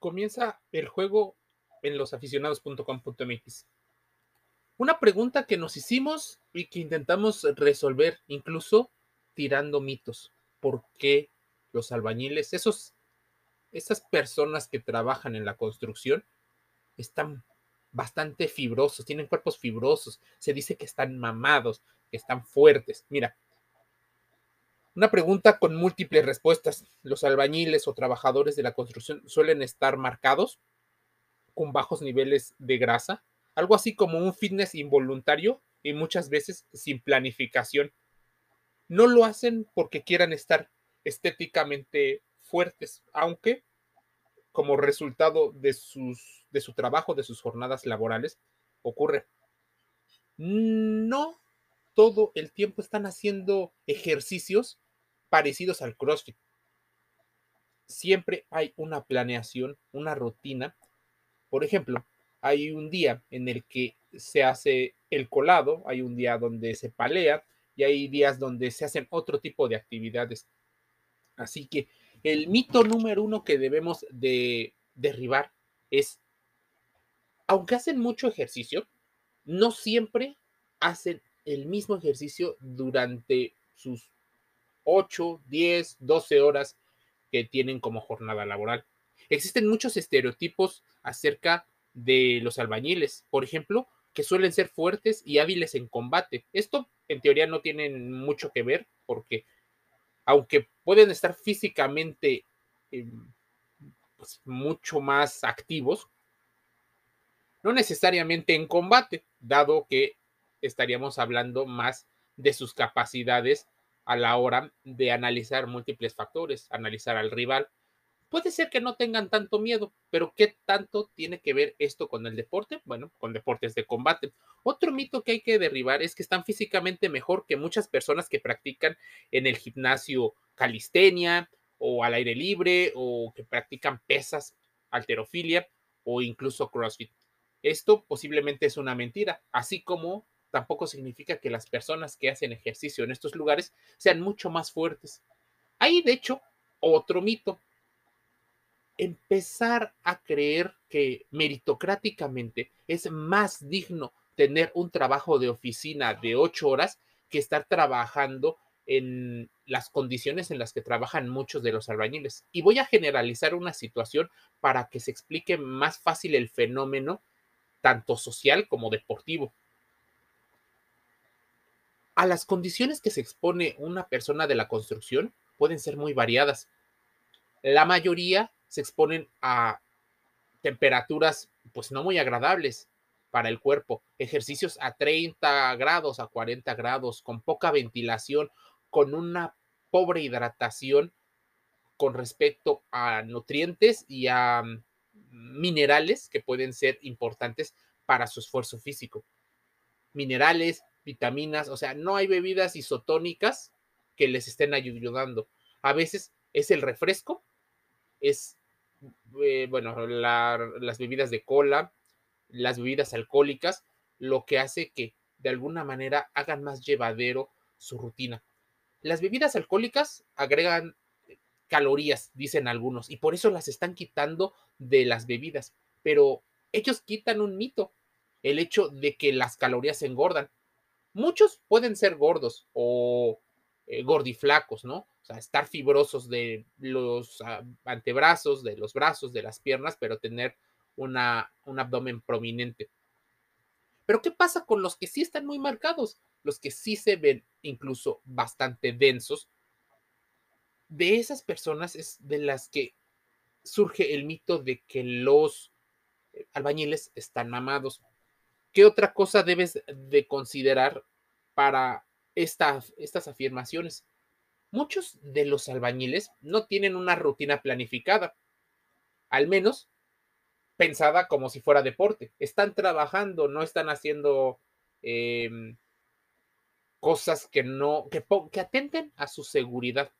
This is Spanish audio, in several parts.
comienza el juego en losaficionados.com.mx. Una pregunta que nos hicimos y que intentamos resolver, incluso tirando mitos. ¿Por qué los albañiles, esos, esas personas que trabajan en la construcción, están bastante fibrosos, tienen cuerpos fibrosos, se dice que están mamados, que están fuertes. Mira, una pregunta con múltiples respuestas. Los albañiles o trabajadores de la construcción suelen estar marcados con bajos niveles de grasa, algo así como un fitness involuntario y muchas veces sin planificación. No lo hacen porque quieran estar estéticamente fuertes, aunque como resultado de, su trabajo, de sus jornadas laborales, ocurre. No todo el tiempo están haciendo ejercicios parecidos al CrossFit. Siempre hay una planeación, una rutina. Por ejemplo, hay un día en el que se hace el colado, hay un día donde se palea y hay días donde se hacen otro tipo de actividades. Así que el mito número uno que debemos de derribar es, aunque hacen mucho ejercicio, no siempre hacen el mismo ejercicio durante sus 8, 10, 12 horas que tienen como jornada laboral. Existen muchos estereotipos acerca de los albañiles, por ejemplo, que suelen ser fuertes y hábiles en combate. Esto en teoría no tiene mucho que ver porque aunque pueden estar físicamente em, pues, mucho más activos, no necesariamente en combate, dado que estaríamos hablando más de sus capacidades a la hora de analizar múltiples factores, analizar al rival. Puede ser que no tengan tanto miedo, pero ¿qué tanto tiene que ver esto con el deporte? Bueno, con deportes de combate. Otro mito que hay que derribar es que están físicamente mejor que muchas personas que practican en el gimnasio calistenia o al aire libre o que practican pesas, alterofilia o incluso CrossFit. Esto posiblemente es una mentira, así como tampoco significa que las personas que hacen ejercicio en estos lugares sean mucho más fuertes. Hay, de hecho, otro mito. Empezar a creer que meritocráticamente es más digno tener un trabajo de oficina de ocho horas que estar trabajando en las condiciones en las que trabajan muchos de los albañiles. Y voy a generalizar una situación para que se explique más fácil el fenómeno, tanto social como deportivo a las condiciones que se expone una persona de la construcción pueden ser muy variadas. La mayoría se exponen a temperaturas pues no muy agradables para el cuerpo, ejercicios a 30 grados, a 40 grados, con poca ventilación, con una pobre hidratación con respecto a nutrientes y a mm, minerales que pueden ser importantes para su esfuerzo físico. Minerales, vitaminas, o sea, no hay bebidas isotónicas que les estén ayudando. A veces es el refresco, es, eh, bueno, las bebidas de cola, las bebidas alcohólicas, lo que hace que de alguna manera hagan más llevadero su rutina. Las bebidas alcohólicas agregan calorías, dicen algunos, y por eso las están quitando de las bebidas, pero ellos quitan un mito, el hecho de que las calorías engordan. Muchos pueden ser gordos o eh, gordiflacos, ¿no? O sea, estar fibrosos de los ah, antebrazos, de los brazos, de las piernas, pero tener una, un abdomen prominente. Pero ¿qué pasa con los que sí están muy marcados? Los que sí se ven incluso bastante densos. De esas personas es de las que surge el mito de que los eh, albañiles están mamados. ¿Qué otra cosa debes de considerar para estas afirmaciones? Muchos de los albañiles no tienen una rutina planificada, al menos pensada como si fuera deporte. Están trabajando, no están haciendo em, cosas que no, que, que atenten a su seguridad.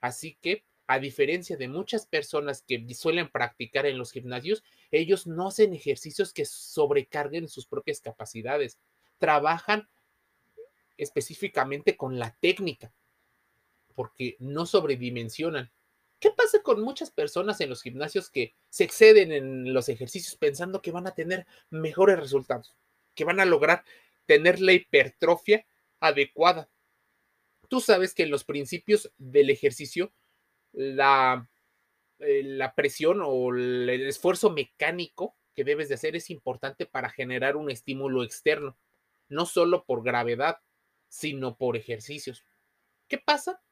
Así que a diferencia de muchas personas que suelen practicar en los gimnasios, ellos no hacen ejercicios que sobrecarguen sus propias capacidades. Trabajan específicamente con la técnica, porque no sobredimensionan. ¿Qué pasa con muchas personas en los gimnasios que se exceden en los ejercicios pensando que van a tener mejores resultados, que van a lograr tener la hipertrofia adecuada? Tú sabes que en los principios del ejercicio, la, eh, la presión o el esfuerzo mecánico que debes de hacer es importante para generar un estímulo externo, no solo por gravedad, sino por ejercicios. ¿Qué pasa?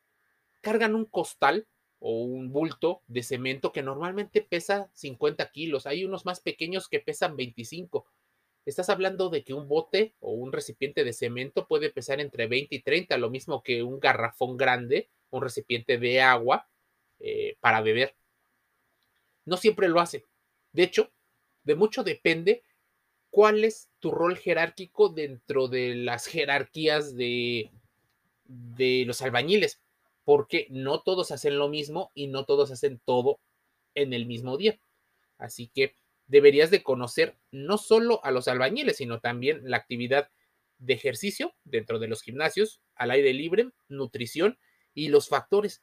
Cargan un costal o un bulto de cemento que normalmente pesa 50 kilos. Hay unos más pequeños que pesan 25. Estás hablando de que un bote o un recipiente de cemento puede pesar entre 20 y 30, lo mismo que un garrafón grande, un recipiente de agua eh, para beber. No siempre lo hace. De hecho, de mucho depende cuál es tu rol jerárquico dentro de las jerarquías de, de los albañiles porque no todos hacen lo mismo y no todos hacen todo en el mismo día. Así que deberías de conocer no solo a los albañiles, sino también la actividad de ejercicio dentro de los gimnasios, al aire libre, nutrición y los factores.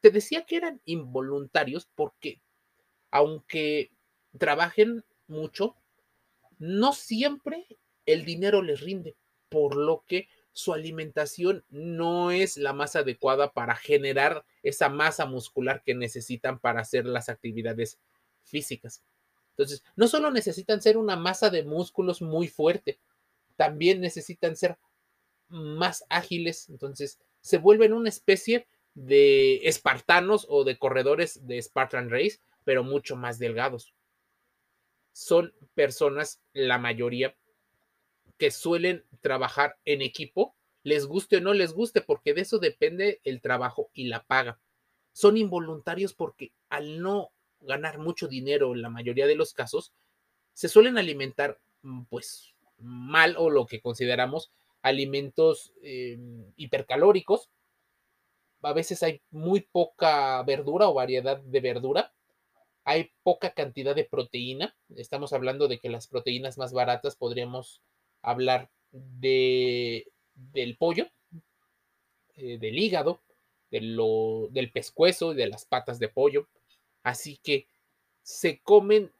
Te decía que eran involuntarios porque aunque trabajen mucho, no siempre el dinero les rinde, por lo que su alimentación no es la más adecuada para generar esa masa muscular que necesitan para hacer las actividades físicas. Entonces, no solo necesitan ser una masa de músculos muy fuerte, también necesitan ser más ágiles. Entonces, se vuelven una especie de espartanos o de corredores de Spartan Race, pero mucho más delgados. Son personas, la mayoría, que suelen trabajar en equipo, les guste o no les guste, porque de eso depende el trabajo y la paga. Son involuntarios porque al no ganar mucho dinero en la mayoría de los casos, se suelen alimentar mm, pues mal o lo que consideramos alimentos eh, hipercalóricos. A veces hay muy poca verdura o variedad de verdura. Hay poca cantidad de proteína. Estamos hablando de que las proteínas más baratas podríamos hablar de, del pollo, eh, del hígado, de lo, del pescuezo y de las patas de pollo. Así que se comen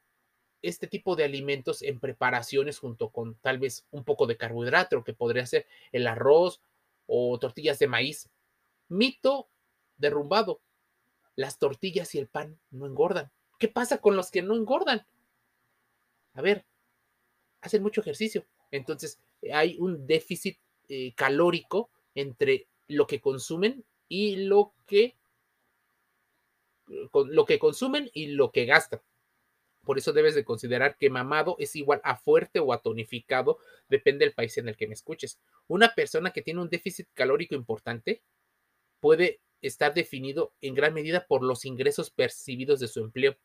este tipo de alimentos en preparaciones junto con tal vez un poco de carbohidrato, que podría ser el arroz o tortillas de maíz. Mito derrumbado. Las tortillas y el pan no engordan. ¿Qué pasa con los que no engordan? A ver, hacen mucho ejercicio, entonces, hay un déficit eh, calórico entre lo que consumen y lo que, lo que consumen y lo que gastan. Por eso debes de considerar que mamado es igual a fuerte o a tonificado, depende del país en el que me escuches. Una persona que tiene un déficit calórico importante puede estar definido en gran medida por los ingresos percibidos de su empleo.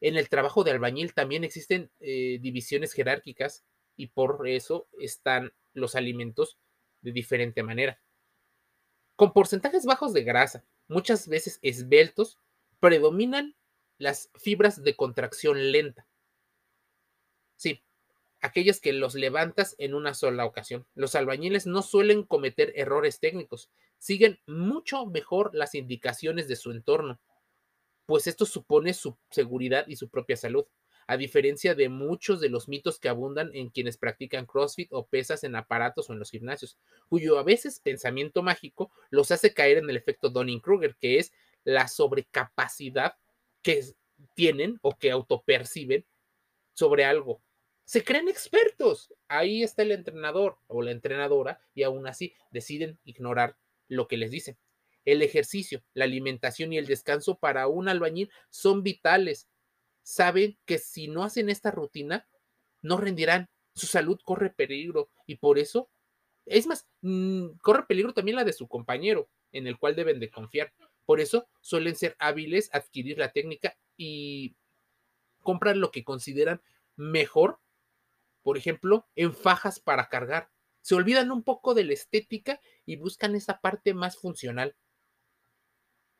En el trabajo de albañil también existen eh, divisiones jerárquicas y por eso están los alimentos de diferente manera. Con porcentajes bajos de grasa, muchas veces esbeltos, predominan las fibras de contracción lenta. Sí, aquellas que los levantas en una sola ocasión. Los albañiles no suelen cometer errores técnicos, siguen mucho mejor las indicaciones de su entorno, pues esto supone su seguridad y su propia salud a diferencia de muchos de los mitos que abundan en quienes practican CrossFit o pesas en aparatos o en los gimnasios, cuyo a veces pensamiento mágico los hace caer en el efecto Donning-Kruger, que es la sobrecapacidad que tienen o que autoperciben sobre algo. Se creen expertos. Ahí está el entrenador o la entrenadora y aún así deciden ignorar lo que les dicen. El ejercicio, la alimentación y el descanso para un albañil son vitales saben que si no hacen esta rutina, no rendirán, su salud corre peligro y por eso, es más, mm, corre peligro también la de su compañero, en el cual deben de confiar. Por eso suelen ser hábiles adquirir la técnica y comprar lo que consideran mejor, por ejemplo, en fajas para cargar. Se olvidan un poco de la estética y buscan esa parte más funcional.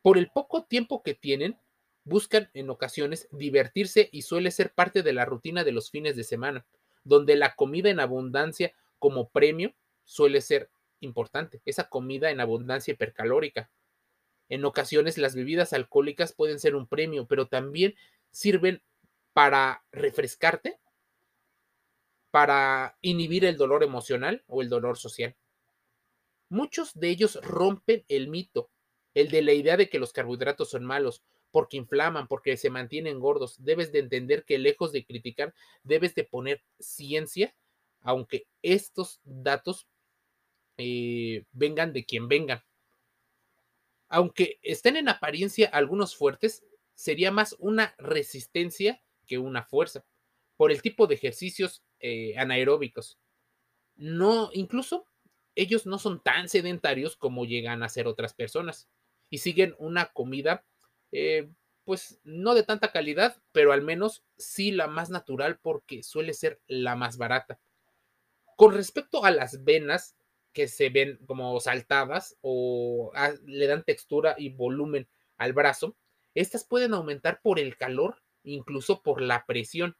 Por el poco tiempo que tienen, buscan en ocasiones divertirse y suele ser parte de la rutina de los fines de semana, donde la comida en abundancia como premio suele ser importante, esa comida en abundancia hipercalórica. En ocasiones las bebidas alcohólicas pueden ser un premio, pero también sirven para refrescarte, para inhibir el dolor emocional o el dolor social. Muchos de ellos rompen el mito, el de la idea de que los carbohidratos son malos, porque inflaman, porque se mantienen gordos. Debes de entender que lejos de criticar, debes de poner ciencia, aunque estos datos eh, vengan de quien vengan. Aunque estén en apariencia algunos fuertes, sería más una resistencia que una fuerza, por el tipo de ejercicios eh, anaeróbicos. No, incluso ellos no son tan sedentarios como llegan a ser otras personas y siguen una comida, eh, pues no de tanta calidad, pero al menos sí la más natural porque suele ser la más barata. Con respecto a las venas que se ven como saltadas o le dan textura y volumen al brazo, estas pueden aumentar por el calor, incluso por la presión,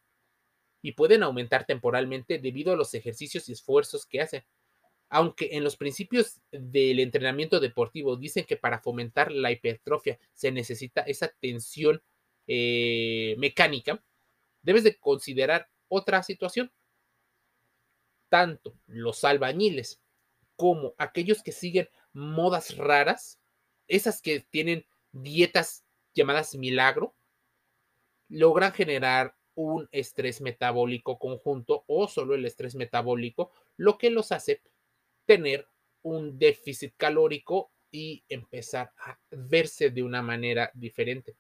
y pueden aumentar temporalmente debido a los ejercicios y esfuerzos que hacen aunque en los principios del entrenamiento deportivo dicen que para fomentar la hipertrofia se necesita esa tensión eh, mecánica, debes de considerar otra situación. Tanto los albañiles como aquellos que siguen modas raras, esas que tienen dietas llamadas milagro, logran generar un estrés metabólico conjunto o solo el estrés metabólico, lo que los hace tener un déficit calórico y empezar a verse de una manera diferente.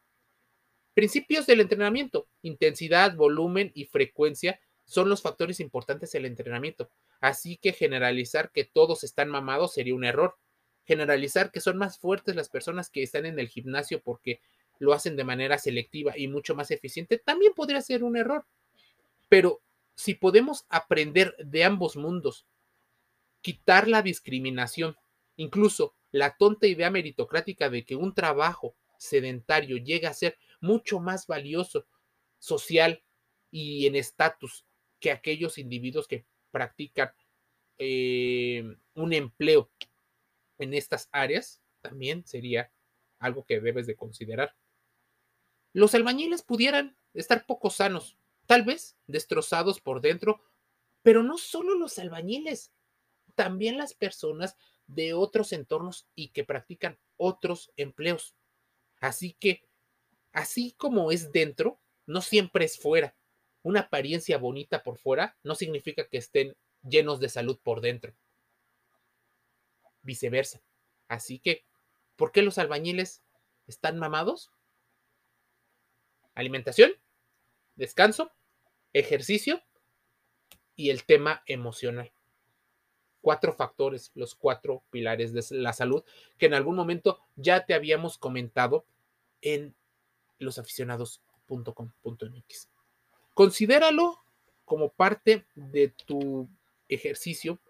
Principios del entrenamiento, intensidad, volumen y frecuencia son los factores importantes del entrenamiento. Así que generalizar que todos están mamados sería un error. Generalizar que son más fuertes las personas que están en el gimnasio porque lo hacen de manera selectiva y mucho más eficiente también podría ser un error. Pero si podemos aprender de ambos mundos quitar la discriminación, incluso la tonta idea meritocrática de que un trabajo sedentario llega a ser mucho más valioso social y en estatus que aquellos individuos que practican eh, un empleo en estas áreas, también sería algo que debes de considerar. Los albañiles pudieran estar poco sanos, tal vez destrozados por dentro, pero no solo los albañiles, también las personas de otros entornos y que practican otros empleos. Así que, así como es dentro, no siempre es fuera. Una apariencia bonita por fuera no significa que estén llenos de salud por dentro. Viceversa. Así que, ¿por qué los albañiles están mamados? Alimentación, descanso, ejercicio y el tema emocional cuatro factores, los cuatro pilares de la salud que en algún momento ya te habíamos comentado en losaficionados.com.mx. Considéralo como parte de tu ejercicio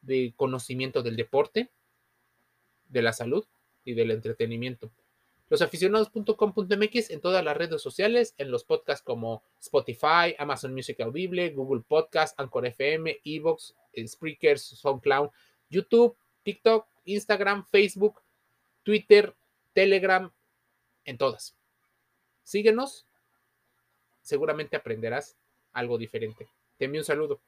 de conocimiento del deporte, de la salud y del entretenimiento losaficionados.com.mx en todas las redes sociales, en los podcasts como Spotify, Amazon Music Audible, Google Podcast, Anchor FM, Evox, Spreaker, SoundCloud, YouTube, TikTok, Instagram, Facebook, Twitter, Telegram, en todas. Síguenos, seguramente aprenderás algo diferente. Te envío un saludo.